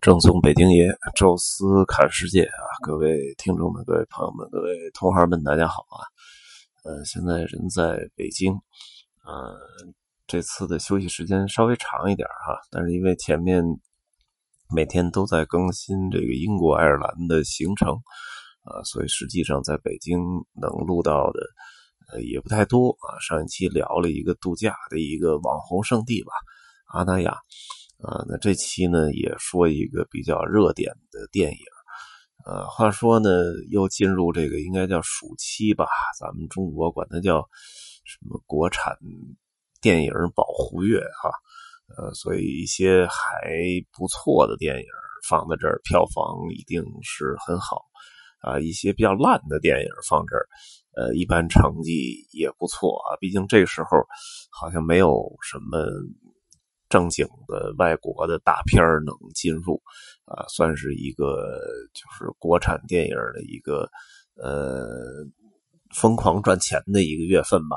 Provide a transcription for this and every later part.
正宗北京爷，宙斯看世界啊！各位听众们、各位朋友们、各位同行们，大家好啊！呃，现在人在北京，呃，这次的休息时间稍微长一点哈，但是因为前面每天都在更新这个英国、爱尔兰的行程啊，所以实际上在北京能录到的呃也不太多啊。上一期聊了一个度假的一个网红圣地吧，阿那亚。啊，那这期呢也说一个比较热点的电影。呃，话说呢，又进入这个应该叫暑期吧，咱们中国管它叫什么国产电影保护月哈。呃，所以一些还不错的电影放在这儿，票房一定是很好啊。一些比较烂的电影放这儿，呃，一般成绩也不错啊。毕竟这时候好像没有什么。正经的外国的大片能进入，啊，算是一个就是国产电影的一个呃疯狂赚钱的一个月份吧。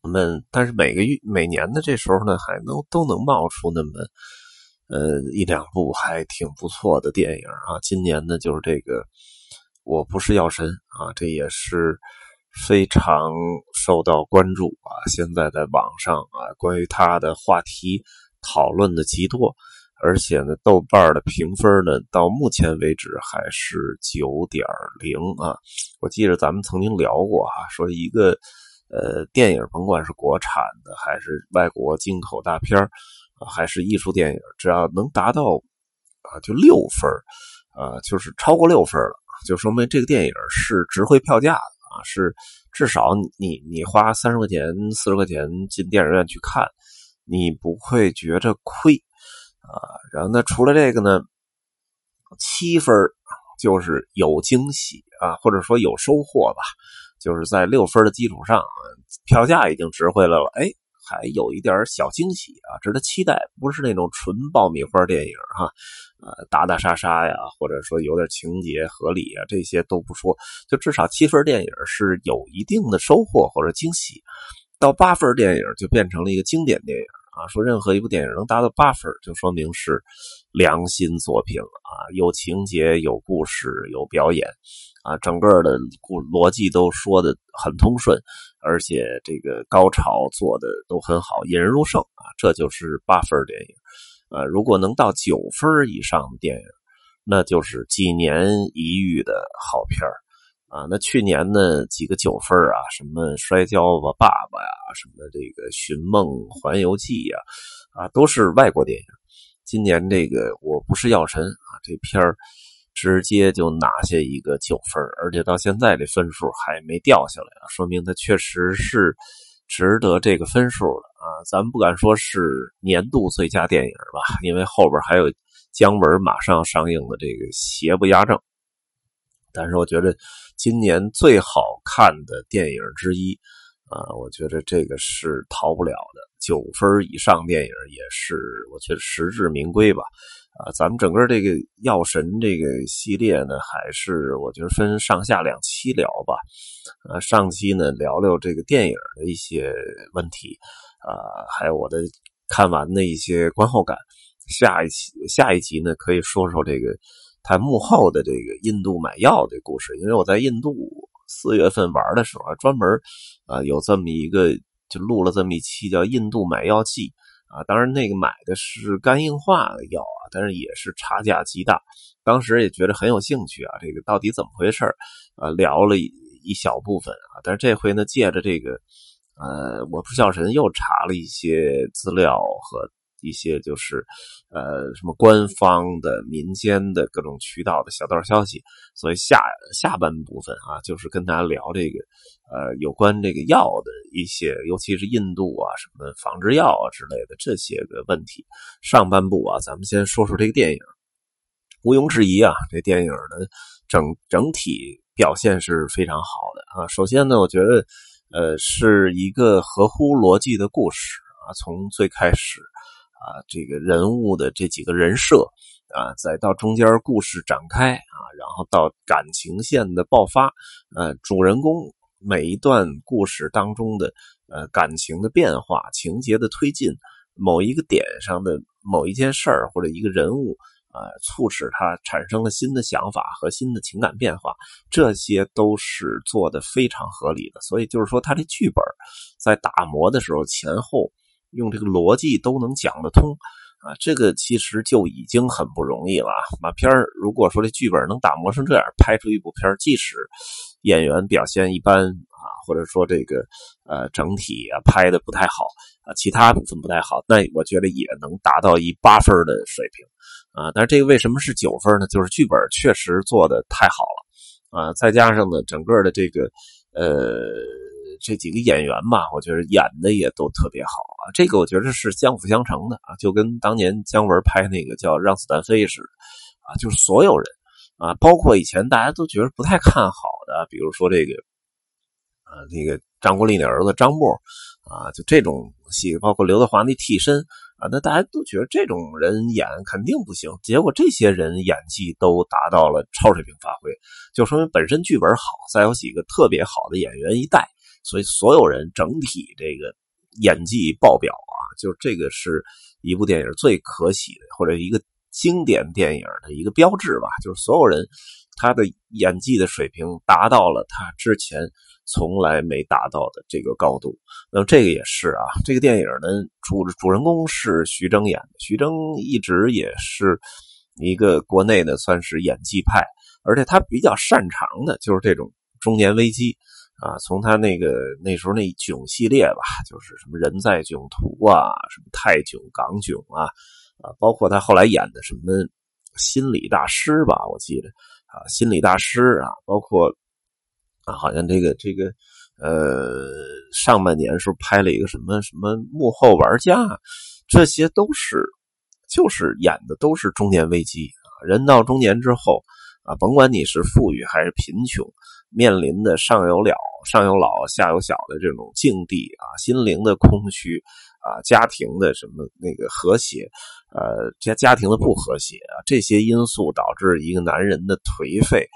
我们但是每个月每年的这时候呢，还能都能冒出那么呃一两部还挺不错的电影啊。今年呢，就是这个我不是药神啊，这也是。非常受到关注啊！现在在网上啊，关于他的话题讨论的极多，而且呢，豆瓣的评分呢，到目前为止还是九点零啊。我记得咱们曾经聊过啊，说一个呃电影，甭管是国产的还是外国进口大片还是艺术电影，只要能达到啊就六分啊，就是超过六分了，就说明这个电影是值回票价的。是至少你你花三十块钱、四十块钱进电影院去看，你不会觉着亏啊。然后呢，除了这个呢，七分就是有惊喜啊，或者说有收获吧。就是在六分的基础上，票价已经值回来了，哎。还有一点小惊喜啊，值得期待。不是那种纯爆米花电影哈，呃，打打杀杀呀，或者说有点情节合理啊，这些都不说，就至少七分电影是有一定的收获或者惊喜。到八分电影就变成了一个经典电影啊。说任何一部电影能达到八分，就说明是良心作品啊，有情节、有故事、有表演啊，整个的故逻辑都说的很通顺。而且这个高潮做的都很好，引人入胜啊，这就是八分电影。呃，如果能到九分以上的电影，那就是几年一遇的好片啊。那去年呢几个九分啊，什么《摔跤吧，爸爸》呀，什么这个《寻梦环游记》呀，啊，都是外国电影。今年这个《我不是药神》啊，这片儿。直接就拿下一个九分，而且到现在这分数还没掉下来啊，说明它确实是值得这个分数的啊。咱们不敢说是年度最佳电影吧，因为后边还有姜文马上上映的这个《邪不压正》，但是我觉得今年最好看的电影之一啊，我觉得这个是逃不了的。九分以上电影也是，我觉得实至名归吧。啊，咱们整个这个药神这个系列呢，还是我觉得分上下两期聊吧。啊，上期呢聊聊这个电影的一些问题，啊，还有我的看完的一些观后感。下一期下一集呢，可以说说这个他幕后的这个印度买药的故事，因为我在印度四月份玩的时候，专门啊有这么一个就录了这么一期叫《印度买药记》。啊，当然那个买的是肝硬化的药啊，但是也是差价极大。当时也觉得很有兴趣啊，这个到底怎么回事啊，聊了一一小部分啊，但是这回呢，借着这个，呃，我不是药神又查了一些资料和。一些就是，呃，什么官方的、民间的各种渠道的小道消息，所以下下半部分啊，就是跟大家聊这个，呃，有关这个药的一些，尤其是印度啊，什么仿制药啊之类的这些个问题。上半部啊，咱们先说说这个电影。毋庸置疑啊，这电影的整整体表现是非常好的啊。首先呢，我觉得，呃，是一个合乎逻辑的故事啊，从最开始。啊，这个人物的这几个人设啊，再到中间故事展开啊，然后到感情线的爆发，呃，主人公每一段故事当中的呃感情的变化、情节的推进，某一个点上的某一件事儿或者一个人物啊，促使他产生了新的想法和新的情感变化，这些都是做的非常合理的。所以就是说，他这剧本在打磨的时候，前后用这个逻辑都能讲得通啊，这个其实就已经很不容易了。马片如果说这剧本能打磨成这样，拍出一部片即使演员表现一般啊，或者说这个呃整体啊拍的不太好啊，其他部分不太好，那我觉得也能达到一八分的水平。啊，但是这个为什么是九分呢？就是剧本确实做的太好了，啊，再加上呢，整个的这个呃这几个演员吧，我觉得演的也都特别好啊。这个我觉得是相辅相成的啊，就跟当年姜文拍那个叫《让子弹飞》似的啊，就是所有人啊，包括以前大家都觉得不太看好的，比如说这个啊那个张国立的儿子张默啊，就这种戏，包括刘德华那替身。啊，那大家都觉得这种人演肯定不行，结果这些人演技都达到了超水平发挥，就说明本身剧本好，再有几个特别好的演员一带，所以所有人整体这个演技爆表啊，就这个是一部电影最可喜的，或者一个经典电影的一个标志吧，就是所有人他的演技的水平达到了他之前。从来没达到的这个高度，那么这个也是啊。这个电影呢，主主人公是徐峥演的。徐峥一直也是一个国内的算是演技派，而且他比较擅长的就是这种中年危机啊。从他那个那时候那囧系列吧，就是什么人在囧途啊，什么泰囧、港囧啊，啊，包括他后来演的什么心理大师吧，我记得啊，心理大师啊，包括。啊，好像这个这个，呃，上半年时候拍了一个什么什么幕后玩家，这些都是就是演的都是中年危机啊。人到中年之后啊，甭管你是富裕还是贫穷，面临的上有老上有老下有小的这种境地啊，心灵的空虚啊，家庭的什么那个和谐，呃，家家庭的不和谐啊，这些因素导致一个男人的颓废。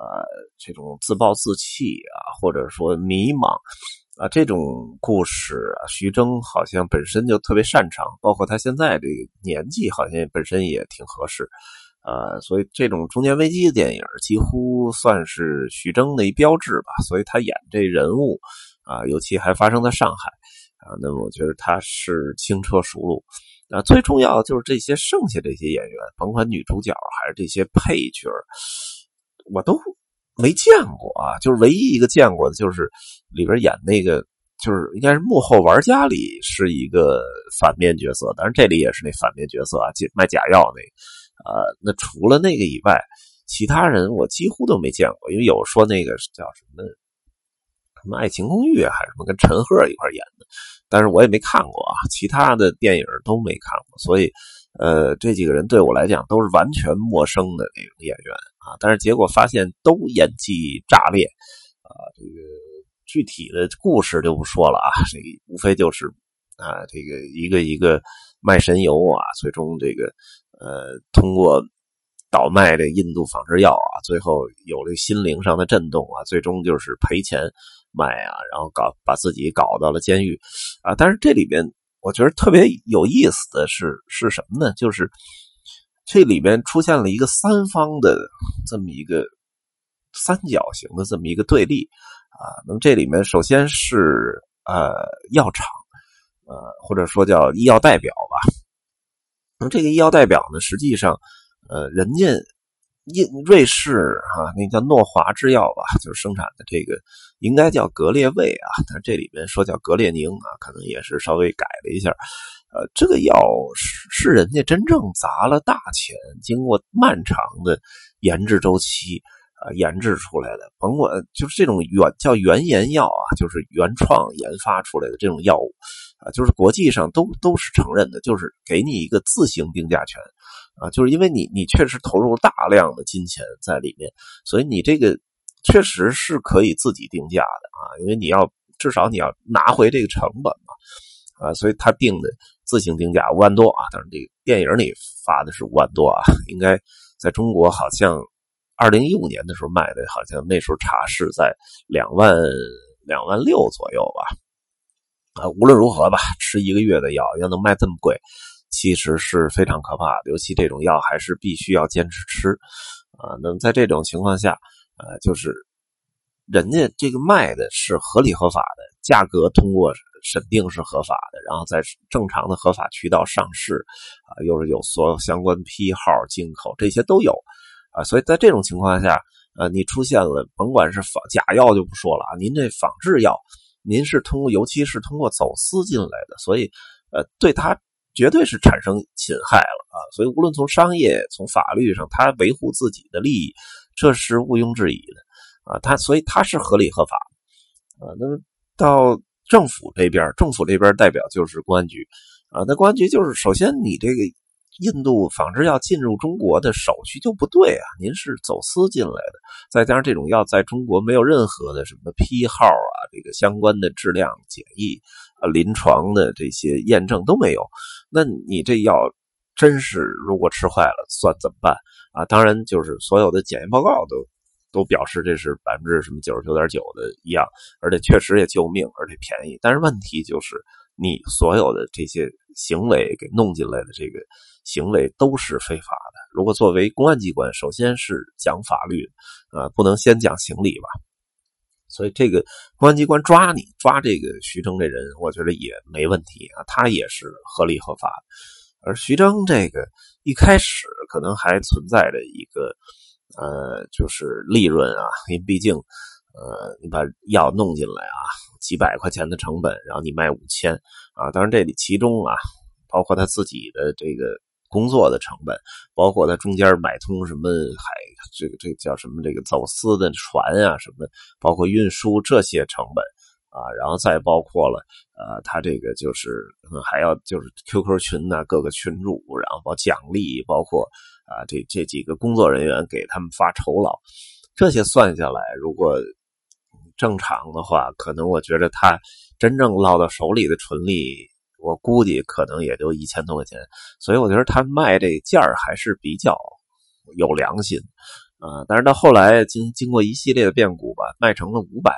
呃，这种自暴自弃啊，或者说迷茫啊，这种故事啊，徐峥好像本身就特别擅长，包括他现在这个年纪，好像本身也挺合适。呃，所以这种中年危机的电影几乎算是徐峥的一标志吧。所以他演这人物啊，尤其还发生在上海啊，那么我觉得他是轻车熟路。啊，最重要的就是这些剩下这些演员，甭管女主角还是这些配角。我都没见过啊，就是唯一一个见过的，就是里边演那个，就是应该是幕后玩家里是一个反面角色，当然这里也是那反面角色啊，卖假药那，呃，那除了那个以外，其他人我几乎都没见过，因为有说那个叫什么什么《爱情公寓》还是什么跟陈赫一块演的，但是我也没看过啊，其他的电影都没看过，所以。呃，这几个人对我来讲都是完全陌生的那种演员啊，但是结果发现都演技炸裂啊！这个具体的故事就不说了啊，这无非就是啊，这个一个一个卖神油啊，最终这个呃通过倒卖这印度仿制药啊，最后有了心灵上的震动啊，最终就是赔钱卖啊，然后搞把自己搞到了监狱啊，但是这里边。我觉得特别有意思的是是什么呢？就是这里边出现了一个三方的这么一个三角形的这么一个对立啊。那么这里面首先是呃药厂呃或者说叫医药代表吧。那么这个医药代表呢，实际上呃人家。印瑞士哈，那叫诺华制药吧，就是生产的这个，应该叫格列卫啊，但这里面说叫格列宁啊，可能也是稍微改了一下。呃，这个药是是人家真正砸了大钱，经过漫长的研制周期啊研制出来的，甭管就是这种原叫原研药啊，就是原创研发出来的这种药物啊，就是国际上都都是承认的，就是给你一个自行定价权。啊，就是因为你你确实投入大量的金钱在里面，所以你这个确实是可以自己定价的啊，因为你要至少你要拿回这个成本嘛，啊，所以他定的自行定价五万多啊，但是这个电影里发的是五万多啊，应该在中国好像二零一五年的时候卖的，好像那时候茶是在两万两万六左右吧，啊，无论如何吧，吃一个月的药要能卖这么贵。其实是非常可怕的，尤其这种药还是必须要坚持吃啊。那么在这种情况下，呃，就是人家这个卖的是合理合法的，价格通过审定是合法的，然后在正常的合法渠道上市啊，又是有所有相关批号、进口这些都有啊。所以在这种情况下，呃，你出现了，甭管是仿假药就不说了啊，您这仿制药，您是通过，尤其是通过走私进来的，所以呃，对它。绝对是产生侵害了啊！所以无论从商业、从法律上，他维护自己的利益，这是毋庸置疑的啊！他所以他是合理合法啊。那么到政府这边，政府这边代表就是公安局啊。那公安局就是首先你这个印度仿制药进入中国的手续就不对啊！您是走私进来的，再加上这种药在中国没有任何的什么批号啊，这个相关的质量检疫啊、临床的这些验证都没有。那你这药真是如果吃坏了，算怎么办啊？当然，就是所有的检验报告都都表示这是百分之什么九十九点九的一样，而且确实也救命，而且便宜。但是问题就是，你所有的这些行为给弄进来的这个行为都是非法的。如果作为公安机关，首先是讲法律啊，不能先讲情理吧？所以这个公安机关抓你抓这个徐峥这人，我觉得也没问题啊，他也是合理合法。而徐峥这个一开始可能还存在着一个呃，就是利润啊，因为毕竟呃，你把药弄进来啊，几百块钱的成本，然后你卖五千啊，当然这里其中啊，包括他自己的这个。工作的成本，包括他中间买通什么海，这个这个叫什么？这个走私的船啊，什么，包括运输这些成本啊，然后再包括了呃，他这个就是还要就是 QQ 群呐，各个群主，然后包奖励，包括啊这这几个工作人员给他们发酬劳，这些算下来，如果正常的话，可能我觉得他真正捞到手里的纯利。我估计可能也就一千多块钱，所以我觉得他卖这价儿还是比较有良心啊。但是到后来经经过一系列的变故吧，卖成了五百，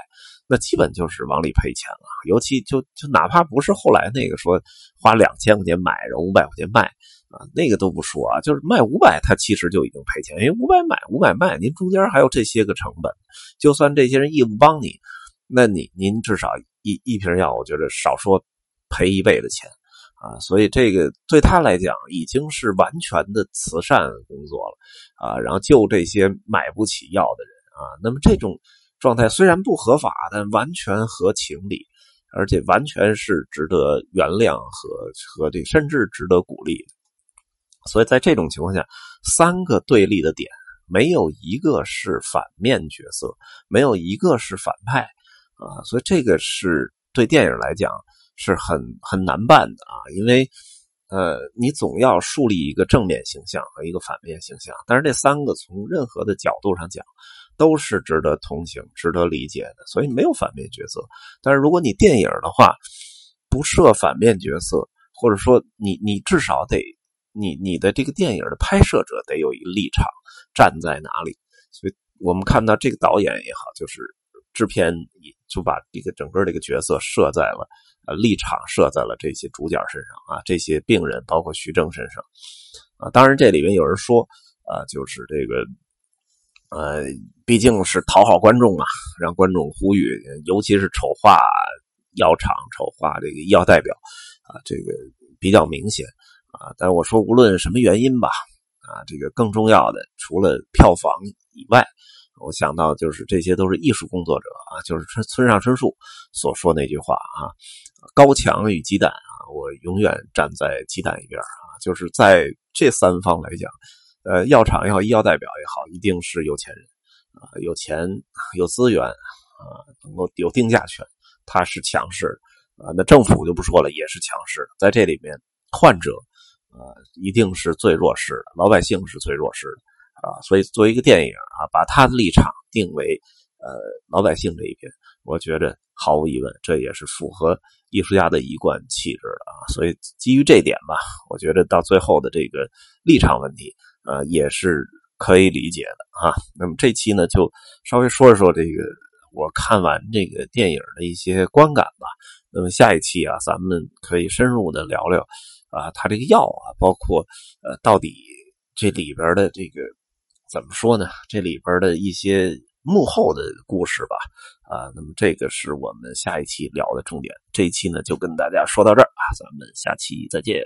那基本就是往里赔钱了。尤其就就哪怕不是后来那个说花两千块钱买，然后五百块钱卖啊，那个都不说啊，就是卖五百，他其实就已经赔钱，因为五百买五百卖，您中间还有这些个成本，就算这些人义务帮你，那你您至少一一瓶药，我觉得少说。赔一倍的钱啊，所以这个对他来讲已经是完全的慈善工作了啊。然后救这些买不起药的人啊，那么这种状态虽然不合法，但完全合情理，而且完全是值得原谅和和这甚至值得鼓励。所以在这种情况下，三个对立的点没有一个是反面角色，没有一个是反派啊，所以这个是对电影来讲。是很很难办的啊，因为，呃，你总要树立一个正面形象和一个反面形象，但是这三个从任何的角度上讲，都是值得同情、值得理解的，所以没有反面角色。但是如果你电影的话，不设反面角色，或者说你你至少得你你的这个电影的拍摄者得有一个立场，站在哪里？所以我们看到这个导演也好，就是制片就把这个整个这个角色设在了。呃，立场设在了这些主角身上啊，这些病人，包括徐峥身上啊。当然，这里面有人说啊，就是这个呃，毕竟是讨好观众啊，让观众呼吁，尤其是丑化药厂、丑化这个医药代表啊，这个比较明显啊。但我说，无论什么原因吧，啊，这个更重要的，除了票房以外。我想到就是这些都是艺术工作者啊，就是村村上春树所说那句话啊，高墙与鸡蛋啊，我永远站在鸡蛋一边啊，就是在这三方来讲，呃，药厂也好，医药代表也好，一定是有钱人啊，有钱有资源啊，能够有定价权，他是强势的啊，那政府就不说了，也是强势，在这里面，患者啊一定是最弱势的，老百姓是最弱势的。啊，所以作为一个电影啊，把他的立场定为呃老百姓这一边，我觉得毫无疑问，这也是符合艺术家的一贯气质的啊。所以基于这点吧，我觉得到最后的这个立场问题，呃，也是可以理解的啊。那么这期呢，就稍微说一说这个我看完这个电影的一些观感吧。那么下一期啊，咱们可以深入的聊聊啊，它这个药啊，包括呃，到底这里边的这个怎么说呢？这里边的一些幕后的故事吧，啊，那么这个是我们下一期聊的重点。这一期呢，就跟大家说到这儿啊，咱们下期再见。